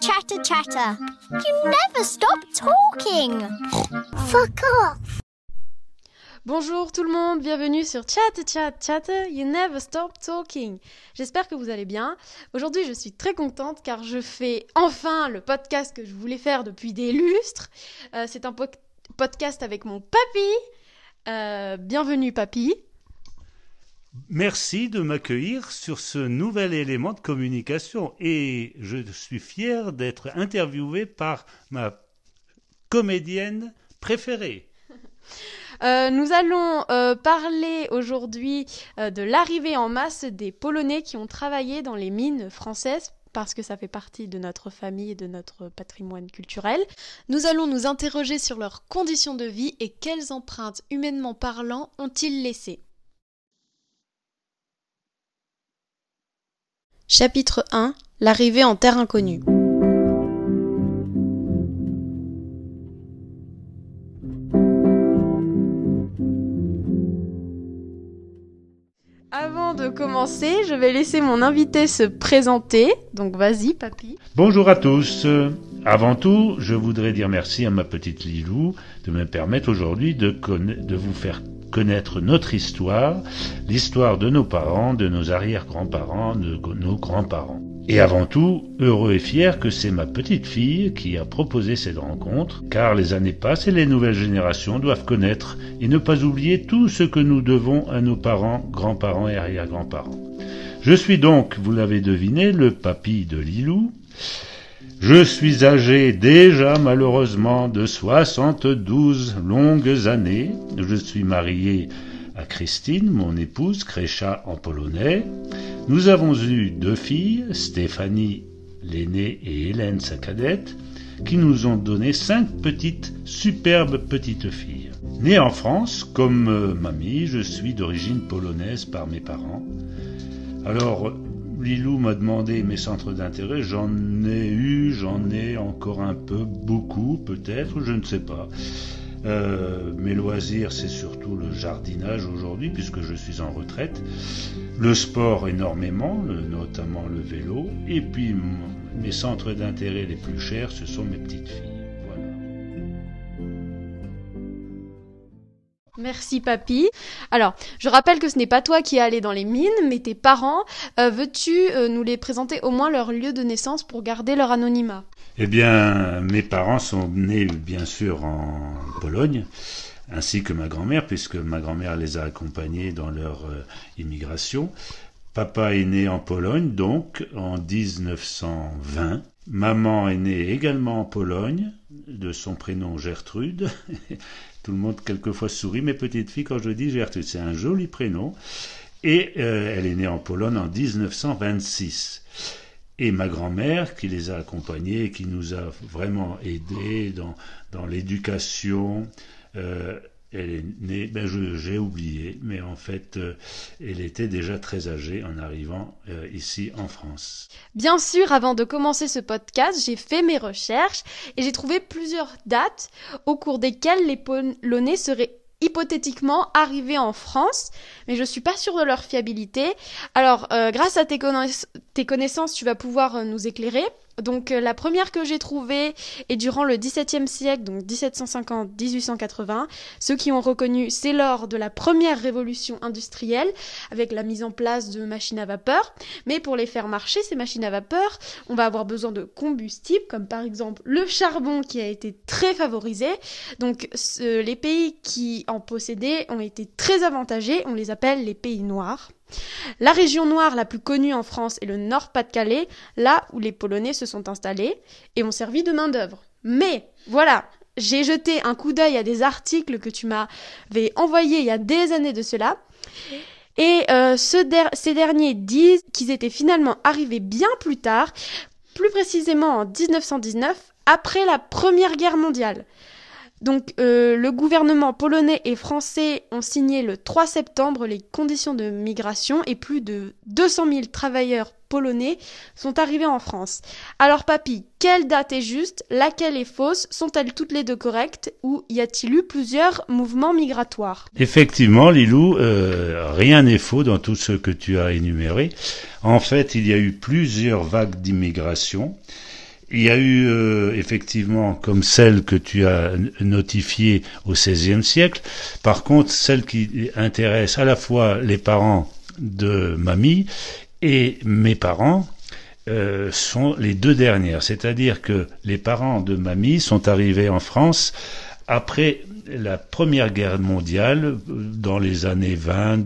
chatter, chatter. You never stop talking. Fuck off. Bonjour tout le monde, bienvenue sur Chat Chat Chat, You Never Stop Talking. J'espère que vous allez bien. Aujourd'hui, je suis très contente car je fais enfin le podcast que je voulais faire depuis des lustres. Euh, c'est un podcast avec mon papy. Euh, bienvenue papy. Merci de m'accueillir sur ce nouvel élément de communication et je suis fier d'être interviewé par ma comédienne préférée. Euh, nous allons euh, parler aujourd'hui euh, de l'arrivée en masse des Polonais qui ont travaillé dans les mines françaises parce que ça fait partie de notre famille et de notre patrimoine culturel. Nous allons nous interroger sur leurs conditions de vie et quelles empreintes humainement parlant ont-ils laissées? Chapitre 1 L'arrivée en terre inconnue. Avant de commencer, je vais laisser mon invité se présenter. Donc vas-y, papy. Bonjour à tous. Avant tout, je voudrais dire merci à ma petite Lilou de me permettre aujourd'hui de, de vous faire connaître notre histoire, l'histoire de nos parents, de nos arrière-grands-parents, de nos grands-parents. Et avant tout, heureux et fier que c'est ma petite fille qui a proposé cette rencontre, car les années passent et les nouvelles générations doivent connaître et ne pas oublier tout ce que nous devons à nos parents, grands-parents et arrière-grands-parents. Je suis donc, vous l'avez deviné, le papy de Lilou. Je suis âgé déjà malheureusement de 72 longues années. Je suis marié à Christine, mon épouse, Crécha en polonais. Nous avons eu deux filles, Stéphanie l'aînée et Hélène sa cadette, qui nous ont donné cinq petites, superbes petites filles. Né en France, comme euh, mamie, je suis d'origine polonaise par mes parents. Alors, Lilou m'a demandé mes centres d'intérêt, j'en ai eu, j'en ai encore un peu, beaucoup peut-être, je ne sais pas. Euh, mes loisirs, c'est surtout le jardinage aujourd'hui, puisque je suis en retraite. Le sport énormément, notamment le vélo. Et puis mes centres d'intérêt les plus chers, ce sont mes petites filles. Merci papy. Alors, je rappelle que ce n'est pas toi qui es allé dans les mines, mais tes parents. Euh, veux-tu euh, nous les présenter au moins leur lieu de naissance pour garder leur anonymat? Eh bien, mes parents sont nés bien sûr en Pologne, ainsi que ma grand-mère, puisque ma grand-mère les a accompagnés dans leur euh, immigration. Papa est né en Pologne, donc en 1920. Maman est née également en Pologne, de son prénom Gertrude. Tout le monde quelquefois sourit, mes petites filles, quand je dis Gertrude, c'est un joli prénom. Et euh, elle est née en Pologne en 1926 et ma grand-mère qui les a accompagnés qui nous a vraiment aidés dans, dans l'éducation. Euh, elle est née, ben j'ai oublié, mais en fait, euh, elle était déjà très âgée en arrivant euh, ici en France. Bien sûr, avant de commencer ce podcast, j'ai fait mes recherches et j'ai trouvé plusieurs dates au cours desquelles les Polonais seraient hypothétiquement arriver en France, mais je suis pas sûre de leur fiabilité. Alors, euh, grâce à tes, connaissances, tu vas pouvoir nous éclairer. Donc euh, la première que j'ai trouvée est durant le XVIIe siècle, donc 1750-1880. Ceux qui ont reconnu, c'est lors de la première révolution industrielle, avec la mise en place de machines à vapeur. Mais pour les faire marcher, ces machines à vapeur, on va avoir besoin de combustibles, comme par exemple le charbon qui a été très favorisé. Donc les pays qui en possédaient ont été très avantagés, on les appelle les pays noirs. La région noire la plus connue en France est le Nord-Pas-de-Calais, là où les Polonais se sont installés et ont servi de main-d'œuvre. Mais voilà, j'ai jeté un coup d'œil à des articles que tu m'avais envoyés il y a des années de cela. Et euh, ces derniers disent qu'ils étaient finalement arrivés bien plus tard, plus précisément en 1919, après la Première Guerre mondiale. Donc euh, le gouvernement polonais et français ont signé le 3 septembre les conditions de migration et plus de 200 000 travailleurs polonais sont arrivés en France. Alors papy, quelle date est juste? Laquelle est fausse? Sont-elles toutes les deux correctes? Ou y a-t-il eu plusieurs mouvements migratoires? Effectivement, Lilou, euh, rien n'est faux dans tout ce que tu as énuméré. En fait, il y a eu plusieurs vagues d'immigration. Il y a eu euh, effectivement comme celle que tu as notifiée au XVIe siècle. Par contre, celle qui intéresse à la fois les parents de mamie et mes parents, euh, sont les deux dernières. C'est-à-dire que les parents de mamie sont arrivés en France après la Première Guerre mondiale, dans les années 20,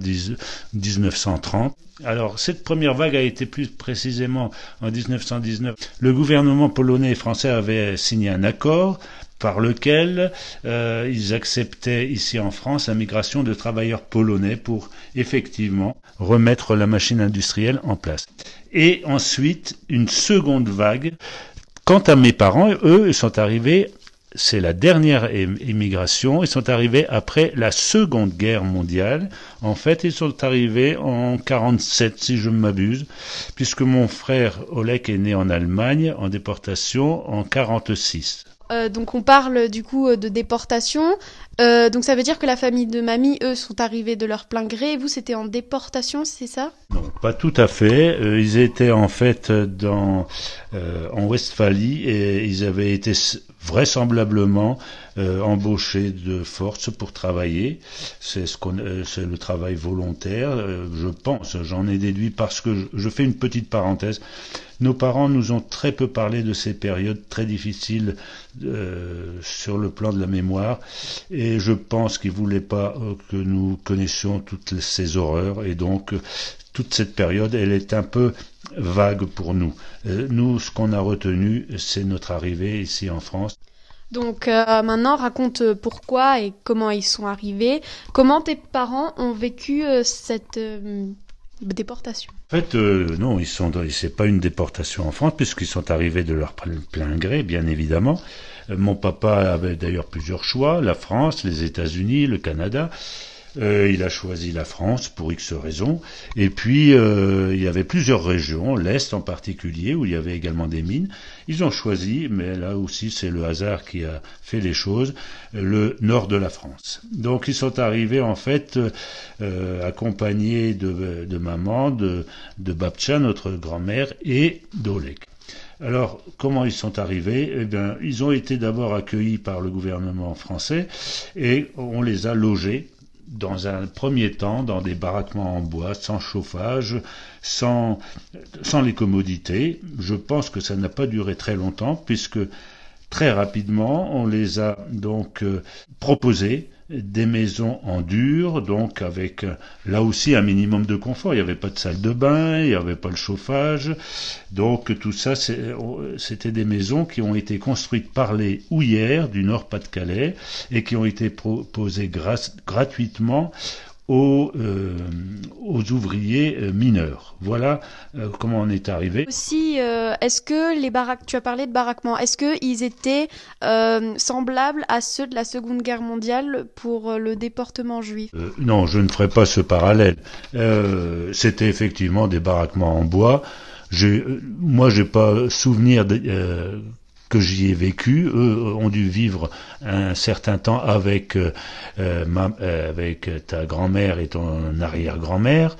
1930. Alors, cette première vague a été plus précisément en 1919. Le gouvernement polonais et français avaient signé un accord par lequel euh, ils acceptaient ici en France la migration de travailleurs polonais pour effectivement remettre la machine industrielle en place. Et ensuite, une seconde vague. Quant à mes parents, eux, ils sont arrivés c'est la dernière immigration. Ils sont arrivés après la Seconde Guerre mondiale. En fait, ils sont arrivés en 47, si je ne m'abuse, puisque mon frère Olek est né en Allemagne en déportation en 46. Euh, donc on parle du coup euh, de déportation. Euh, donc ça veut dire que la famille de mamie, eux, sont arrivés de leur plein gré. Et vous, c'était en déportation, c'est ça? Non, pas tout à fait. ils étaient en fait dans en Westphalie et ils avaient été vraisemblablement euh, embauchés de force pour travailler. C'est euh, le travail volontaire, euh, je pense. J'en ai déduit parce que je, je, fais une petite parenthèse. Nos parents nous ont très peu parlé de ces périodes très difficiles sur le plan de la mémoire, et je pense qu'ils voulaient pas que nous connaissions toutes ces horreurs, et donc toute cette période, elle est un peu vague pour nous. nous, ce qu'on a retenu, c'est notre arrivée ici en France. Donc euh, maintenant, raconte euh, pourquoi et comment ils sont arrivés. Comment tes parents ont vécu euh, cette déportation? En fait, non, ils sont. C'est pas une déportation en France puisqu'ils sont arrivés de leur plein gré, bien évidemment. mon papa avait d'ailleurs plusieurs choix la France, les États-Unis, le Canada. Euh, il a choisi la France pour X raisons. Et puis, euh, il y avait plusieurs régions, l'Est en particulier, où il y avait également des mines. Ils ont choisi, mais là aussi c'est le hasard qui a fait les choses, le nord de la France. Donc ils sont arrivés en fait euh, accompagnés de, de, maman, de, de notre grand-mère, et d'Olek. Alors, comment ils sont arrivés? Eh bien, ils ont été d'abord accueillis par le gouvernement français et on les a logés dans un premier temps dans des baraquements en bois, sans chauffage, sans, sans les commodités. Je pense que ça n'a pas duré très longtemps, puisque très rapidement, on les a donc euh, proposés des maisons en dur, donc avec là aussi un minimum de confort. Il n'y avait pas de salle de bain, il n'y avait pas le chauffage. Donc tout ça, euh, c'était des maisons qui ont été construites par les houillères du Nord-Pas-de-Calais et qui ont été proposées gratuitement aux, euh, aux ouvriers euh, mineurs. Voilà euh, comment on est arrivé. Aussi, est-ce que les baraques, tu as parlé de baraquements, est-ce qu'ils étaient semblables à ceux de la Seconde Guerre mondiale pour le déportement juif? Non, je ne ferai pas ce parallèle. C'était effectivement des baraquements en bois. Moi, j'ai pas souvenir de, que j'y ai vécu. Eux ont dû vivre un certain temps avec, euh, euh, euh, avec ta grand-mère et ton arrière-grand-mère.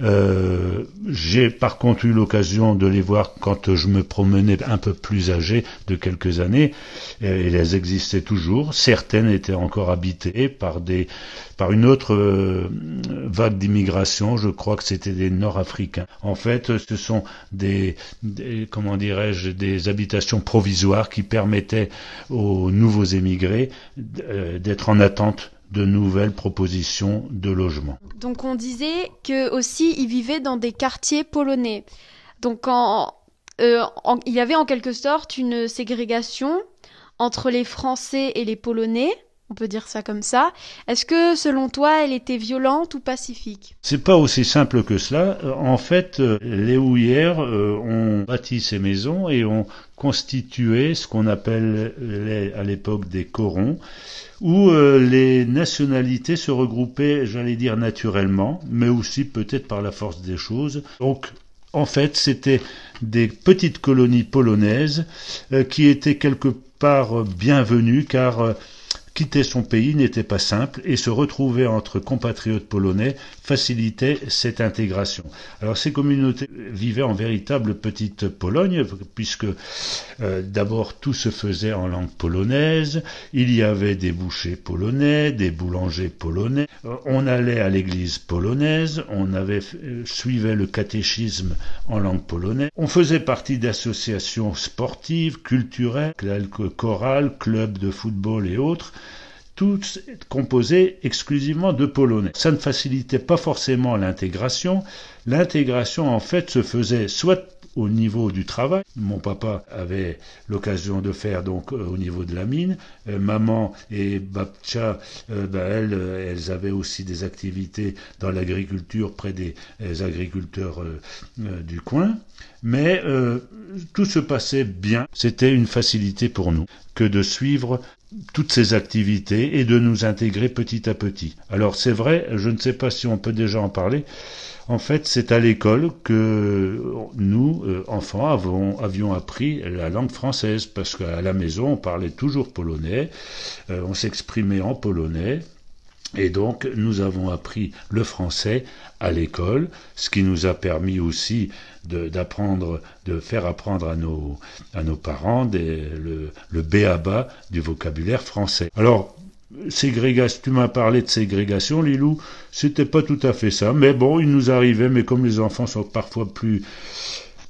Euh, j'ai par contre eu l'occasion de les voir quand je me promenais un peu plus âgé de quelques années, et elles existaient toujours. Certaines étaient encore habitées par des par une autre euh, vague d'immigration. Je crois que c'était des Nord-Africains. En fait, ce sont des, comment dirais-je des habitations provisoires qui permettaient aux nouveaux émigrés euh, d'être en attente de nouvelles propositions de logement. Donc on disait que aussi ils vivaient dans des quartiers polonais. Donc euh, il y avait en quelque sorte une ségrégation entre les Français et les Polonais. On peut dire ça comme ça. Est-ce que, selon toi, elle était violente ou pacifique? C'est pas aussi simple que cela. En fait, euh, les houillères euh, ont bâti ces maisons et ont constitué ce qu'on appelle à l'époque des corons, où euh, les nationalités se regroupaient, j'allais dire naturellement, mais aussi peut-être par la force des choses. Donc, en fait, c'était des petites colonies polonaises qui étaient quelque part bienvenues, car quitter son pays n'était pas simple et se retrouver entre compatriotes polonais facilitait cette intégration. Alors ces communautés vivaient en véritable petite Pologne, puisque euh, d'abord tout se faisait en langue polonaise, il y avait des bouchers polonais, des boulangers polonais, euh, on allait à l'église polonaise, on avait euh, suivait le catéchisme en langue polonaise, on faisait partie d'associations sportives, culturelles, chorales, clubs de football et autres, toutes composées exclusivement de polonais. Ça ne facilitait pas forcément l'intégration. L'intégration, en fait, se faisait soit au niveau du travail. Mon papa avait l'occasion de faire donc euh, au niveau de la mine. Euh, maman et Babcha, euh, ben, elles, elles avaient aussi des activités dans l'agriculture près des, agriculteurs du coin. Mais tout se passait bien. C'était une facilité pour nous que de suivre toutes ces activités et de nous intégrer petit à petit. Alors c'est vrai, je ne sais pas si on peut déjà en parler, en fait, c'est à l'école que nous, euh, enfants, avons, avions appris la langue française, parce qu'à la maison, on parlait toujours polonais, euh, on s'exprimait en polonais, et donc, nous avons appris le français à l'école, ce qui nous a permis aussi d'apprendre, de, faire apprendre à nos, à nos parents le, le béaba du vocabulaire français. Alors, ségrégation, tu m'as parlé de ségrégation, Lilou, c'était pas tout à fait ça, mais bon, il nous arrivait, mais comme les enfants sont parfois plus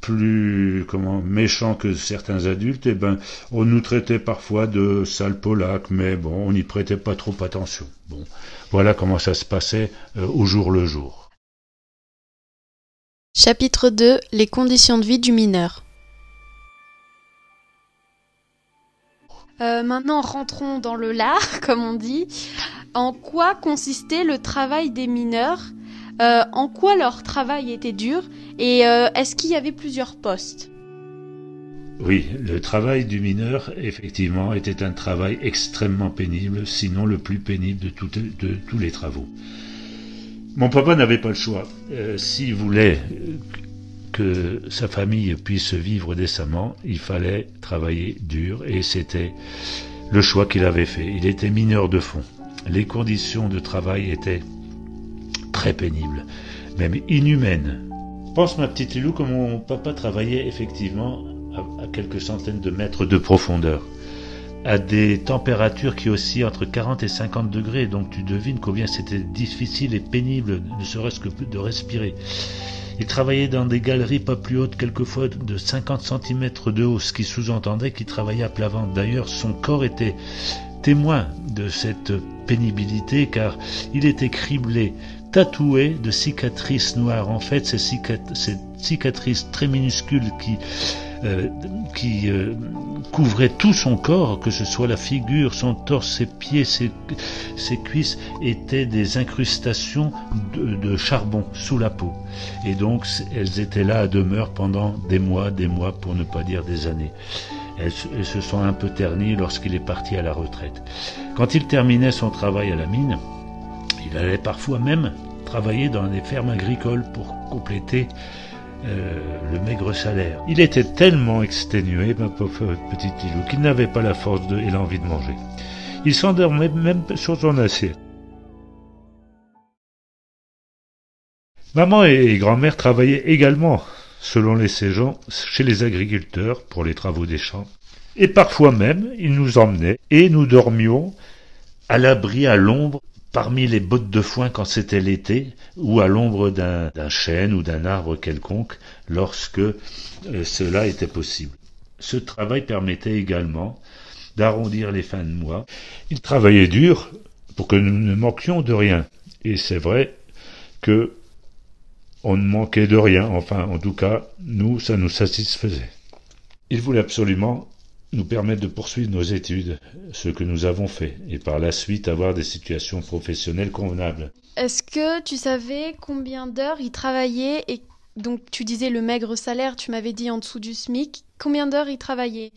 plus comment méchants que certains adultes, eh ben on nous traitait parfois de sales polacs, mais bon, on n'y prêtait pas trop attention. Bon, voilà comment ça se passait euh, au jour le jour. Chapitre 2 Les conditions de vie du mineur. Euh, maintenant, rentrons dans le lard, comme on dit. En quoi consistait le travail des mineurs? Euh, En quoi leur travail était dur Et euh, est-ce qu'il y avait plusieurs postes? Oui, le travail du mineur, effectivement, était un travail extrêmement pénible, sinon le plus pénible de, de tous les travaux. Mon papa n'avait pas le choix. S'il voulait que sa famille puisse vivre décemment, il fallait travailler dur et c'était le choix qu'il avait fait. Il était mineur de fond. Les conditions de travail étaient très pénibles, même inhumaines. Pense ma petite Lilou que mon papa travaillait effectivement à, quelques centaines de mètres de profondeur, à des températures qui oscillent entre 40 et 50 degrés, donc tu devines combien c'était difficile et pénible, ne serait-ce que de respirer. Il travaillait dans des galeries pas plus hautes, quelquefois de 50 cm de haut, ce qui sous-entendait qu'il travaillait à plat ventre. D'ailleurs, son corps était témoin de cette pénibilité car il était criblé, tatoué de cicatrices noires. En fait, ces, cicatrices très minuscules qui euh, qui euh, couvrait tout son corps, que ce soit la figure, son torse, ses pieds, ses, cuisses, étaient des incrustations de, charbon sous la peau. Et donc elles étaient là à demeure pendant des mois, des mois, pour ne pas dire des années. Elles se sont un peu ternies lorsqu'il est parti à la retraite. Quand il terminait son travail à la mine, il allait parfois même travailler dans des fermes agricoles pour compléter euh, le maigre salaire. Il était tellement exténué, ma pauvre petite Lilou, qu'il n'avait pas la force et l'envie de manger. Il s'endormait même sur son assiette. Maman et grand-mère travaillaient également, selon les saisons, chez les agriculteurs pour les travaux des champs. Et parfois même, ils nous emmenaient et nous dormions à l'abri, à l'ombre parmi les bottes de foin quand c'était l'été, ou à l'ombre d'un chêne ou d'un arbre quelconque, lorsque euh, cela était possible. Ce travail permettait également d'arrondir les fins de mois. Il travaillait dur pour que nous ne manquions de rien. Et c'est vrai que on ne manquait de rien. Enfin, en tout cas, nous, ça nous satisfaisait. Il voulait absolument nous permettre de poursuivre nos études, ce que nous avons fait, et par la suite avoir des situations professionnelles convenables. Est-ce que tu savais combien d'heures il travaillait et donc tu disais le maigre salaire, tu m'avais dit en dessous du SMIC, combien d'heures il travaillait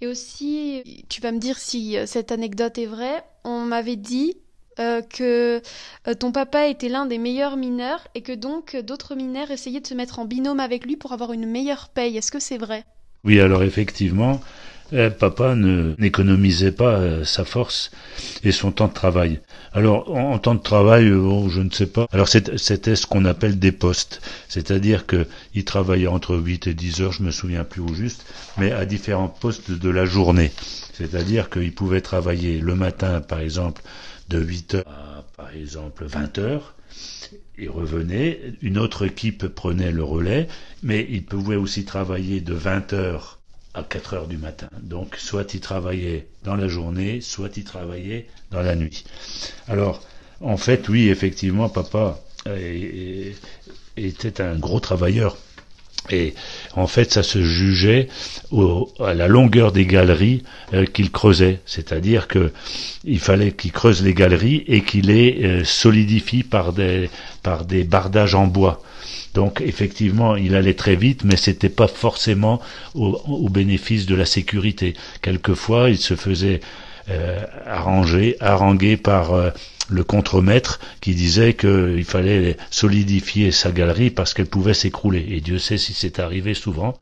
Et aussi, tu vas me dire si euh, cette anecdote est vraie, on m'avait dit euh, que euh, ton papa était l'un des meilleurs mineurs et que donc d'autres mineurs essayaient de se mettre en binôme avec lui pour avoir une meilleure paye. Est-ce que c'est vrai? Oui, alors effectivement, eh, papa n'économisait pas euh, sa force et son temps de travail. Alors, en, temps de travail, euh, je ne sais pas. Alors, c'était ce qu'on appelle des postes. C'est-à-dire qu'il travaillait entre 8 et 10 heures, je me souviens plus au juste, mais à différents postes de la journée. C'est-à-dire qu'il pouvait travailler le matin, par exemple, de 8 heures à, par exemple, 20 heures. Il revenait, une autre équipe prenait le relais, mais il pouvait aussi travailler de 20 heures à 4 heures du matin. Donc, soit il travaillait dans la journée, soit il travaillait dans la nuit. Alors, en fait, oui, effectivement, papa était un gros travailleur. Et en fait, ça se jugeait à la longueur des galeries euh, qu'il creusait. C'est-à-dire que il fallait qu'il creuse les galeries et qu'il les euh, solidifie par par des bardages en bois. Donc effectivement, il allait très vite, mais c'était pas forcément au, bénéfice de la sécurité. Quelquefois, il se faisait euh, arranger, haranguer par euh, le contremaître qui disait qu'il fallait solidifier sa galerie parce qu'elle pouvait s'écrouler. Et Dieu sait si c'est arrivé souvent.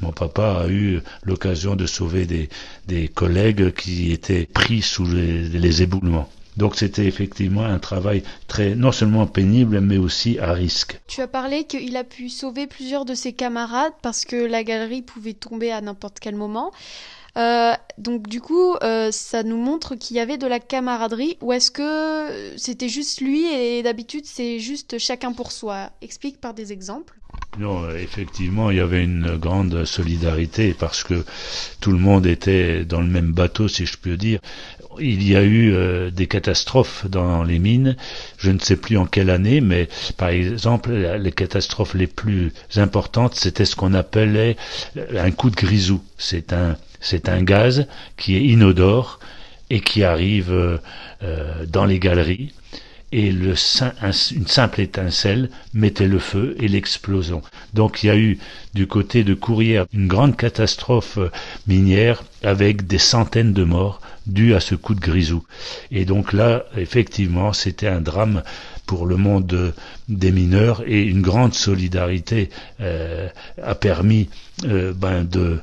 Mon papa a eu l'occasion de sauver des, des collègues qui étaient pris sous les éboulements. Donc c'était effectivement un travail très non seulement pénible mais aussi à risque. Tu as parlé qu'il a pu sauver plusieurs de ses camarades parce que la galerie pouvait tomber à n'importe quel moment. Euh, donc du coup, euh, ça nous montre qu'il y avait de la camaraderie ou est-ce que c'était juste lui et d'habitude c'est juste chacun pour soi? Explique par des exemples. Non, effectivement, il y avait une grande solidarité parce que tout le monde était dans le même bateau, si je peux dire il y a eu euh, des catastrophes dans les mines, je ne sais plus en quelle année, mais par exemple, les catastrophes les plus importantes, c'était ce qu'on appelait un coup de grisou. C'est un, c'est un gaz qui est inodore et qui arrive euh, dans les galeries et le, une simple étincelle mettait le feu et l'explosion. Donc il y a eu du côté de Courrières une grande catastrophe euh, minière avec des centaines de morts dues à ce coup de grisou. Et donc là, effectivement, c'était un drame pour le monde des mineurs et une grande solidarité euh, a permis euh, ben de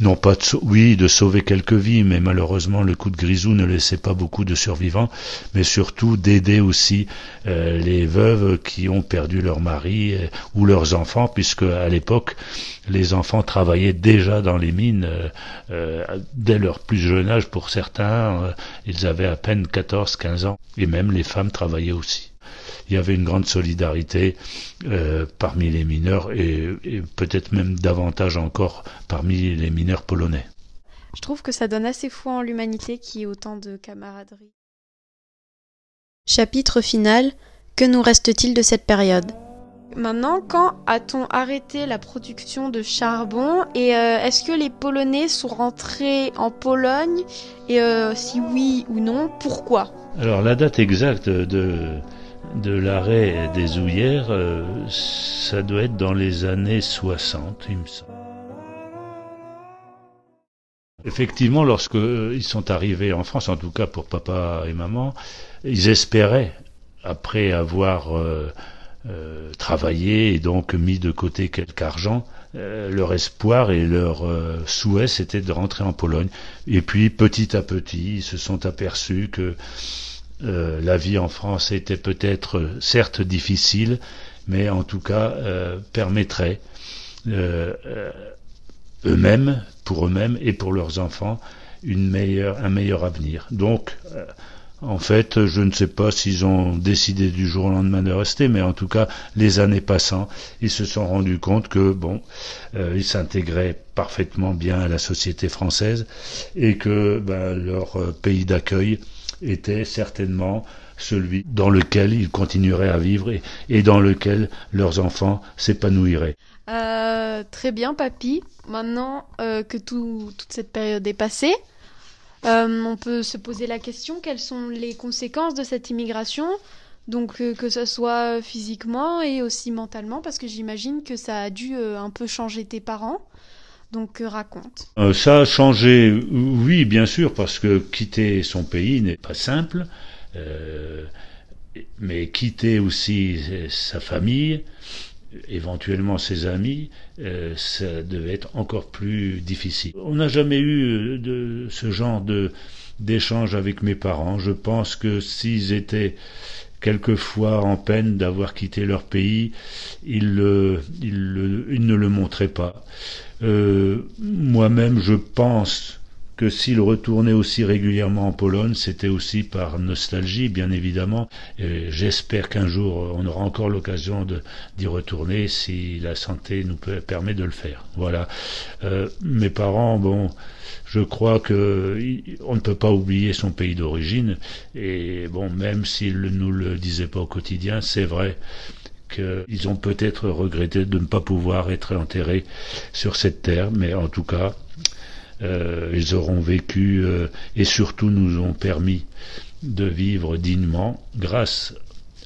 non pas de, oui de sauver quelques vies, mais malheureusement le coup de grisou ne laissait pas beaucoup de survivants, mais surtout d'aider aussi euh, les veuves qui ont perdu leur mari euh, ou leurs enfants, puisque à l'époque les enfants travaillaient déjà dans les mines euh, dès leur plus jeune âge pour certains, ils avaient à peine 14-15 ans, et même les femmes travaillaient aussi il y avait une grande solidarité euh, parmi les mineurs et, peut-être même davantage encore parmi les mineurs polonais. Je trouve que ça donne assez foi en l'humanité qui ait autant de camaraderie. Chapitre final Que nous reste-t-il de cette période? Maintenant, quand a-t-on arrêté la production de charbon et euh, est-ce que les Polonais sont rentrés en Pologne? Et euh, si oui ou non, pourquoi? Alors la date exacte de de l'arrêt des houillères, euh, ça doit être dans les années 60, il me semble. Effectivement, lorsque euh, sont arrivés en France, en tout cas pour papa et maman, ils espéraient, après avoir euh, travaillé et donc mis de côté quelque argent, leur espoir et leur souhait, c'était de rentrer en Pologne. Et puis, petit à petit, ils se sont aperçus que euh, la vie en France était peut-être euh, certes difficile, mais en tout cas euh, permettrait eux-mêmes, pour eux-mêmes et pour leurs enfants, un meilleur avenir. Donc, en fait, je ne sais pas s'ils ont décidé du jour au lendemain de rester, mais en tout cas, les années passant, ils se sont rendus compte que, bon, ils s'intégraient parfaitement bien à la société française et que ben, leur pays d'accueil était certainement celui dans lequel ils continueraient à vivre et, dans lequel leurs enfants s'épanouiraient. Euh, très bien, papy. Maintenant euh, que toute cette période est passée, euh, on peut se poser la question quelles sont les conséquences de cette immigration? Donc que ce soit physiquement et aussi mentalement, parce que j'imagine que ça a dû un peu changer tes parents. Donc euh, raconte. Euh, ça a changé, oui, bien sûr, parce que quitter son pays n'est pas simple, euh, mais quitter aussi sa famille éventuellement ses amis, ça devait être encore plus difficile. On n'a jamais eu de ce genre de d'échange avec mes parents. Je pense que s'ils étaient quelquefois en peine d'avoir quitté leur pays, ils, ne le montraient pas. Euh, moi-même, je pense que s'il retournait aussi régulièrement en Pologne, c'était aussi par nostalgie, bien évidemment. J'espère qu'un jour, on aura encore l'occasion d'y retourner si la santé nous permet de le faire. Voilà. Euh, mes parents, bon, je crois que on ne peut pas oublier son pays d'origine. Et bon, même s'ils ne nous le disaient pas au quotidien, c'est vrai qu'ils ont peut-être regretté de ne pas pouvoir être enterrés sur cette terre, mais en tout cas, euh, ils auront vécu euh, et surtout nous ont permis de vivre dignement grâce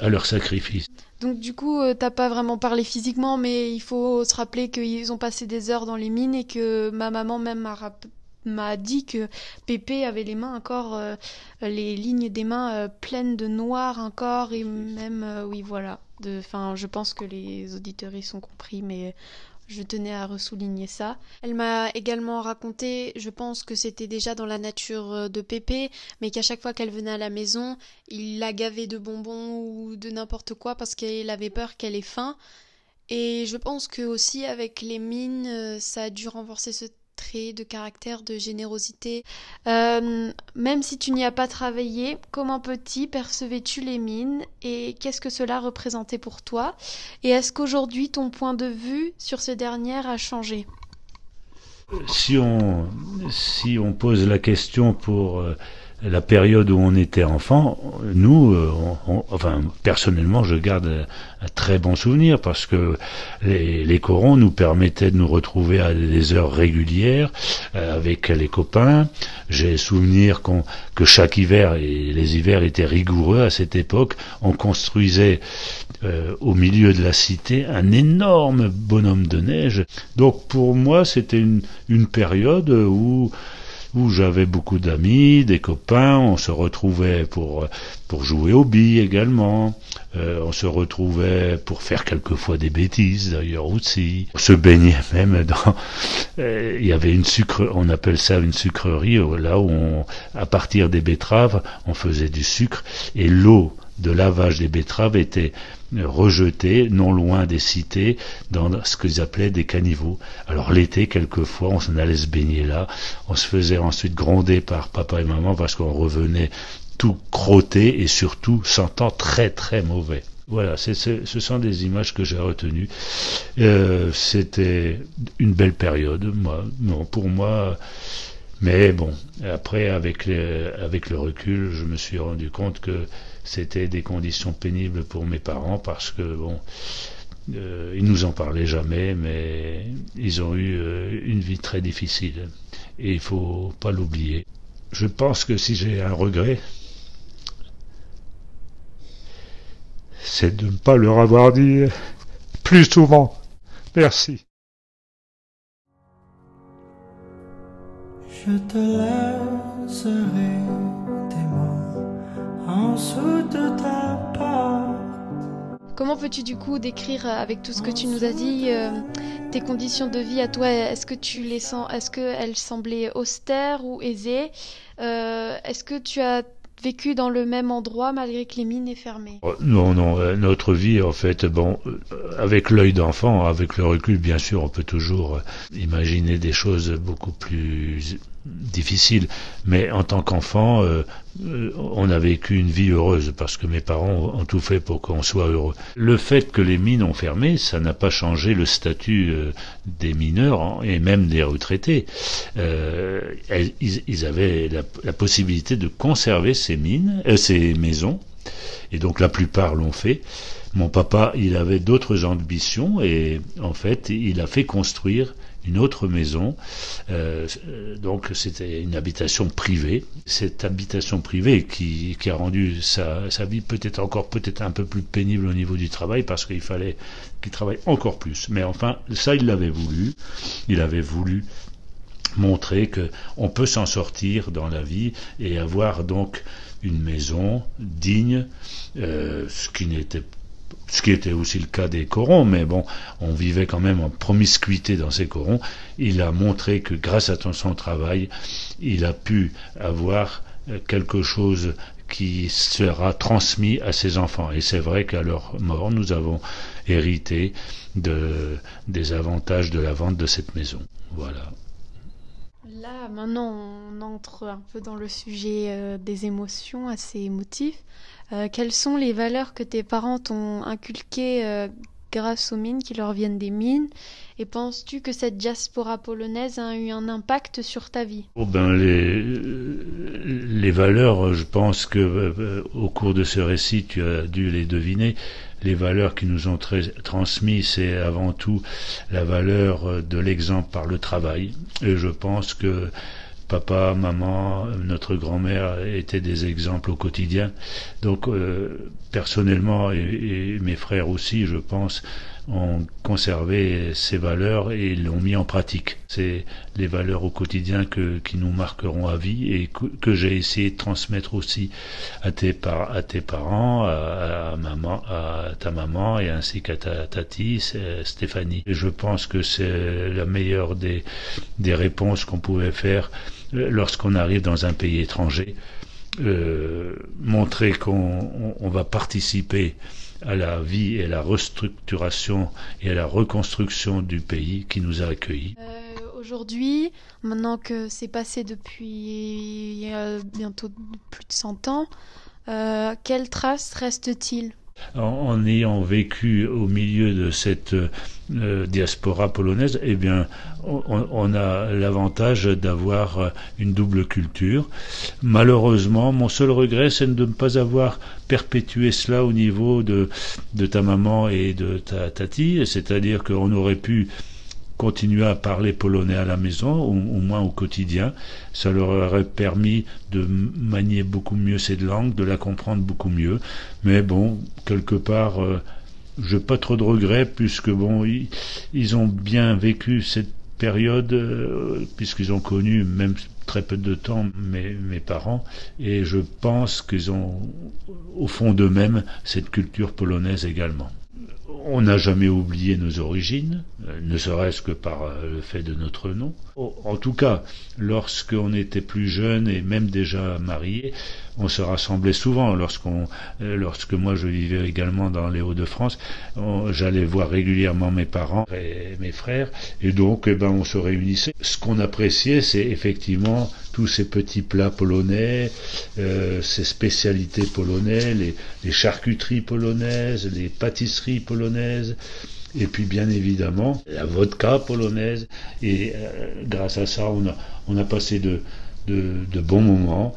à leur sacrifice. Donc du coup, euh, t'as pas vraiment parlé physiquement, mais il faut se rappeler qu'ils ont passé des heures dans les mines et que ma maman même m'a dit que Pépé avait les mains encore, les lignes des mains pleines de noir encore et même, oui voilà. Enfin, je pense que les auditeurs y sont compris, mais je tenais à ressouligner ça. Elle m'a également raconté, je pense que c'était déjà dans la nature euh, de Pépé, mais qu'à chaque fois qu'elle venait à la maison, il la gavait de bonbons ou de n'importe quoi parce qu'il avait peur qu'elle ait faim. Et je pense que aussi avec les mines, euh, ça a dû renforcer ce de caractère, de générosité. Euh, même si tu n'y as pas travaillé, comment petit percevais-tu les mines et qu'est-ce que cela représentait pour toi? Et est-ce qu'aujourd'hui ton point de vue sur ces dernières a changé? Si on, si on pose la question pour euh, la période où on était enfant, nous, euh, enfin personnellement, je garde un, très bon souvenir parce que les, les, corons nous permettaient de nous retrouver à des heures régulières euh, avec les copains. J'ai souvenir que chaque hiver et les hivers étaient rigoureux à cette époque. On construisait euh, au milieu de la cité un énorme bonhomme de neige. Donc pour moi, c'était une, une période où où j'avais beaucoup d'amis, des copains, on se retrouvait pour, pour jouer aux billes également, euh, on se retrouvait pour faire quelquefois des bêtises d'ailleurs aussi, on se baignait même dans... Euh, il y avait une sucre, on appelle ça une sucrerie, là où on, à partir des betteraves, on faisait du sucre, et l'eau de lavage des betteraves était rejetés non loin des cités dans ce qu'ils appelaient des caniveaux. Alors l'été, quelquefois, on s'en allait se baigner là. On se faisait ensuite gronder par papa et maman parce qu'on revenait tout crotté et surtout sentant très très mauvais. Voilà, ce sont des images que j'ai retenues. Euh, c'était une belle période, moi. Non, pour moi. Mais bon, après, avec, avec le recul, je me suis rendu compte que c'était des conditions pénibles pour mes parents parce que bon, euh, ils nous en parlaient jamais, mais ils ont eu euh, une vie très difficile et il faut pas l'oublier. Je pense que si j'ai un regret, c'est de ne pas leur avoir dit plus souvent. Merci. Je te laisserai Comment peux-tu du coup décrire euh, avec tout ce que tu nous as dit euh, tes conditions de vie à toi? Est-ce que tu les sens Est-ce qu'elles semblaient austères ou aisées? Euh, Est-ce que tu as vécu dans le même endroit malgré que les mines aient fermé? Oh, Non, non, notre vie en fait, bon, avec l'œil d'enfant, avec le recul bien sûr, on peut toujours imaginer des choses beaucoup plus difficile. Mais en tant qu'enfant, euh, euh, on a vécu une vie heureuse parce que mes parents ont tout fait pour qu'on soit heureux. Le fait que les mines ont fermé, ça n'a pas changé le statut euh, des mineurs hein, et même des retraités. ils, avaient la, possibilité de conserver ces mines, ces maisons, et donc la plupart l'ont fait. Mon papa, il avait d'autres ambitions et en fait, il a fait construire une autre maison. Euh, donc c'était une habitation privée. Cette habitation privée qui, qui a rendu sa, sa vie peut-être encore peut-être un peu plus pénible au niveau du travail parce qu'il fallait qu'il travaille encore plus. Mais enfin, ça il l'avait voulu. Il avait voulu montrer que on peut s'en sortir dans la vie et avoir donc une maison digne, euh, ce qui n'était ce qui était aussi le cas des corons, mais bon, on vivait quand même en promiscuité dans ces corons. Il a montré que grâce à son travail, il a pu avoir euh, quelque chose qui sera transmis à ses enfants. Et c'est vrai qu'à leur mort, nous avons hérité de, des avantages de la vente de cette maison. Voilà. Là, maintenant, on entre un peu dans le sujet euh, des émotions assez émotifs. Euh, quelles sont les valeurs que tes parents t'ont inculquées euh, grâce aux mines qui leur viennent des mines? Et penses-tu que cette diaspora polonaise a eu un impact sur ta vie? Oh ben les, les valeurs, je pense que au cours de ce récit, tu as dû les deviner. Les valeurs qui nous ont transmis, c'est avant tout la valeur de l'exemple par le travail. Et je pense que papa, maman, notre grand-mère étaient des exemples au quotidien. Donc euh, personnellement et, mes frères aussi, je pense, ont conservé ces valeurs et l'ont mis en pratique. C'est les valeurs au quotidien que, qui nous marqueront à vie et que, j'ai essayé de transmettre aussi à tes, par, à tes parents, à, maman, à ta maman et ainsi qu'à ta tati, Stéphanie. Et je pense que c'est la meilleure des, des réponses qu'on pouvait faire lorsqu'on arrive dans un pays étranger, euh, montrer qu'on on, va participer à la vie et à la restructuration et à la reconstruction du pays qui nous a accueillis. Euh, Aujourd'hui, maintenant que c'est passé depuis bientôt plus de 100 ans, euh, quelles traces reste-t-il? En, ayant vécu au milieu de cette euh, diaspora polonaise, eh bien, on, a l'avantage d'avoir une double culture. Malheureusement, mon seul regret, c'est de ne pas avoir perpétué cela au niveau de, de ta maman et de ta tati, c'est-à-dire qu'on aurait pu continuer à parler polonais à la maison, au, moins au quotidien. Ça leur aurait permis de manier beaucoup mieux cette langue, de la comprendre beaucoup mieux. Mais bon, quelque part, euh, je n'ai pas trop de regrets puisque bon, ils, ont bien vécu cette période euh, puisqu'ils ont connu même très peu de temps mes, mes parents et je pense qu'ils ont au fond d'eux-mêmes cette culture polonaise également on n'a jamais oublié nos origines, euh, ne serait-ce que par euh, le fait de notre nom. En tout cas, lorsqu'on était plus jeune et même déjà marié, on se rassemblait souvent. Lorsqu'on, euh, lorsque moi je vivais également dans les Hauts-de-France, j'allais voir régulièrement mes parents et mes frères, et donc eh ben, on se réunissait. Ce qu'on appréciait, c'est effectivement tous ces petits plats polonais, euh, ces spécialités polonaises, les, charcuteries polonaises, les pâtisseries polonaises, et puis bien évidemment la vodka polonaise. Et euh, grâce à ça, on a, on a passé de, de bons moments.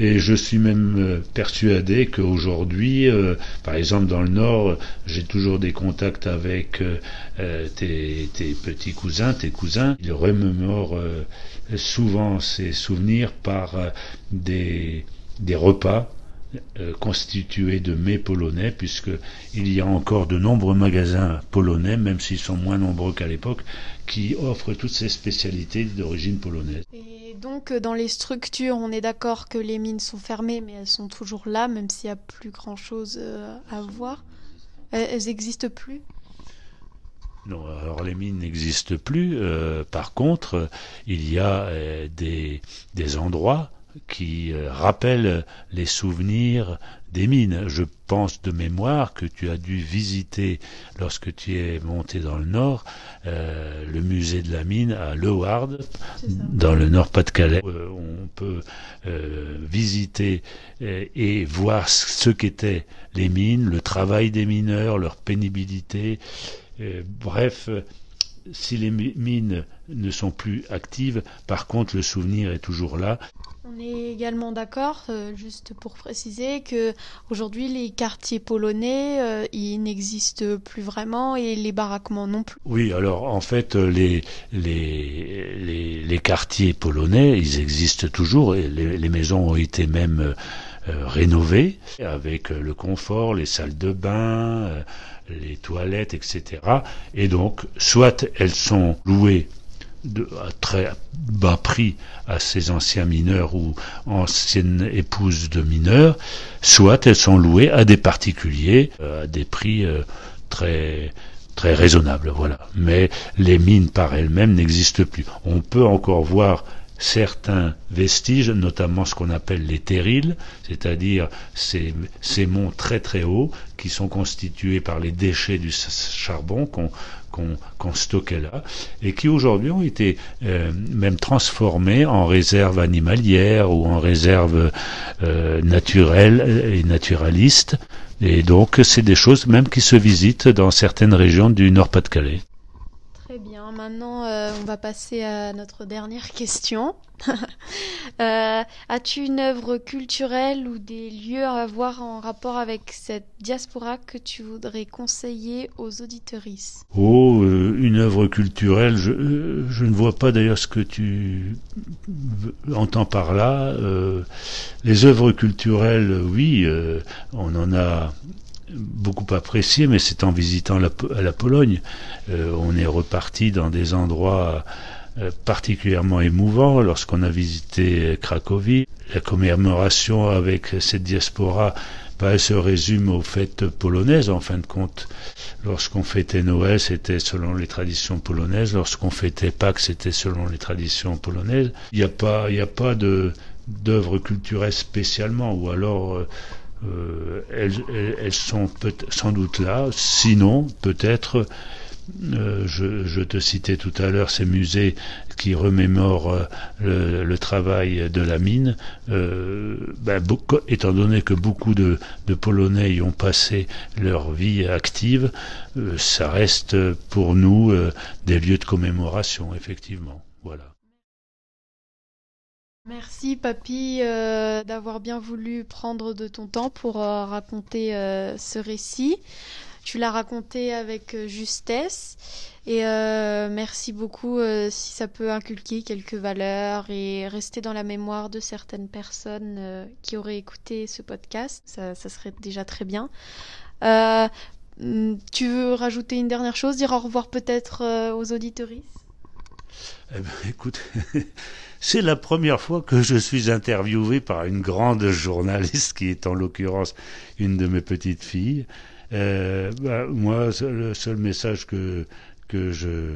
Et je suis même euh, persuadé qu'aujourd'hui, euh, par exemple dans le Nord, j'ai toujours des contacts avec euh, tes, petits cousins, tes cousins. Ils remémorent souvent ces souvenirs par des, repas constitué de mets polonais, puisqu'il y a encore de nombreux magasins polonais, même s'ils sont moins nombreux qu'à l'époque, qui offrent toutes ces spécialités d'origine polonaise. Et donc, dans les structures, on est d'accord que les mines sont fermées, mais elles sont toujours là, même s'il n'y a plus grand-chose euh, à voir. Elles n'existent plus? Non, alors les mines n'existent plus. Euh, par contre, il y a des, des endroits qui euh, rappelle les souvenirs des mines. Je pense de mémoire que tu as dû visiter, lorsque tu es monté dans le nord, euh, le musée de la mine à Leward, dans le Nord-Pas-de-Calais. Euh, on peut visiter et voir ce qu'étaient les mines, le travail des mineurs, leur pénibilité. bref, si les mines ne sont plus actives, par contre le souvenir est toujours là. On est également d'accord, euh, juste pour préciser, que aujourd'hui les quartiers polonais, euh, ils n'existent plus vraiment et les baraquements non plus. Oui, alors en fait les les, les, quartiers polonais, ils existent toujours et les, maisons ont été même euh, rénovées avec le confort, les salles de bain, les toilettes, etc. Et donc, soit elles sont louées à très bas prix à ces anciens mineurs ou anciennes épouses de mineurs, soit elles sont louées à des particuliers à des prix très très raisonnables, voilà. Mais les mines par elles-mêmes n'existent plus. On peut encore voir certains vestiges, notamment ce qu'on appelle les terrils, c'est-à-dire ces, ces, monts très très hauts qui sont constitués par les déchets du charbon qu'on qu'on stockait là, et qui aujourd'hui ont été euh, même transformés en réserve animalière ou en réserve euh, naturelle et naturaliste. Et donc c'est des choses même qui se visitent dans certaines régions du Nord-Pas-de-Calais. Maintenant euh, on va passer à notre dernière question. Euh, as-tu une œuvre culturelle ou des lieux à voir en rapport avec cette diaspora que tu voudrais conseiller aux auditorices? Oh, euh, une œuvre culturelle, je, ne vois pas d'ailleurs ce que tu entends par là. les œuvres culturelles, oui, on en a beaucoup apprécié, mais c'est en visitant la, Pologne. Euh, on est reparti dans des endroits euh, particulièrement émouvants lorsqu'on a visité Cracovie. La commémoration avec cette diaspora, bah, elle se résume aux fêtes polonaises en fin de compte. Lorsqu'on fêtait Noël, c'était selon les traditions polonaises. Lorsqu'on fêtait Pâques, c'était selon les traditions polonaises. Il n'y a pas, il a pas de d'œuvres culturelles spécialement, ou alors euh, euh, elles, sont sans doute là. Sinon, peut-être, euh, je, te citais tout à l'heure ces musées qui remémorent euh, le, travail de la mine. Ben, étant donné que beaucoup de, de, Polonais y ont passé leur vie active, ça reste pour nous des lieux de commémoration, effectivement. Voilà. Merci Papy euh, d'avoir bien voulu prendre de ton temps pour euh, raconter euh, ce récit. Tu l'as raconté avec justesse et merci beaucoup si ça peut inculquer quelques valeurs et rester dans la mémoire de certaines personnes qui auraient écouté ce podcast. Ça, ça serait déjà très bien. tu veux rajouter une dernière chose, dire au revoir peut-être aux auditories eh ben, écoute, c'est la première fois que je suis interviewé par une grande journaliste qui est en l'occurrence une de mes petites filles. Euh, bah, moi, le seul message que, que je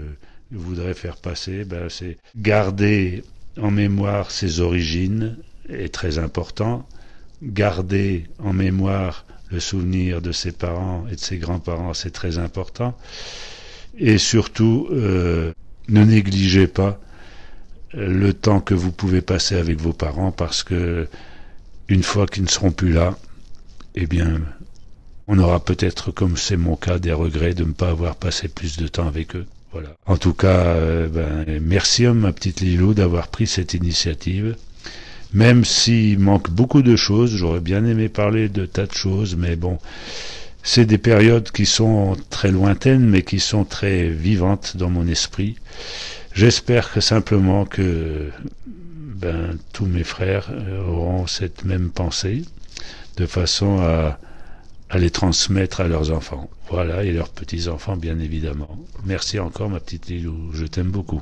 voudrais faire passer, bah, c'est garder en mémoire ses origines est très important. Garder en mémoire le souvenir de ses parents et de ses grands-parents, c'est très important. Et surtout, euh, ne négligez pas le temps que vous pouvez passer avec vos parents parce que une fois qu'ils ne seront plus là, eh bien, on aura peut-être, comme c'est mon cas, des regrets de ne pas avoir passé plus de temps avec eux. Voilà. En tout cas, euh, ben, merci à ma petite Lilou d'avoir pris cette initiative. Même s'il manque beaucoup de choses, j'aurais bien aimé parler de tas de choses, mais bon, c'est des périodes qui sont très lointaines, mais qui sont très vivantes dans mon esprit. J'espère que simplement que ben, tous mes frères auront cette même pensée, de façon à, à les transmettre à leurs enfants. Voilà, et leurs petits-enfants, bien évidemment. Merci encore, ma petite Lilou. Je t'aime beaucoup.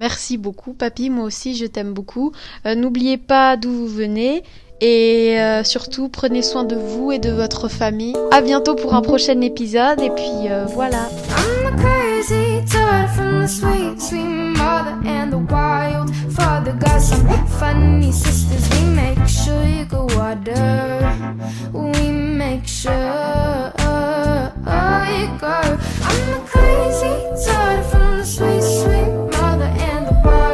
Merci beaucoup, papy. Moi aussi, je t'aime beaucoup. Euh, n'oubliez pas d'où vous venez et euh, surtout, prenez soin de vous et de votre famille. A bientôt pour un prochain épisode. Et puis euh, voilà. I'm the crazy toad from the sweet, sweet mother and the wild father. Got some funny sisters. We make sure you go water. We make sure you go. I'm the crazy toad from the sweet, sweet mother and the wild.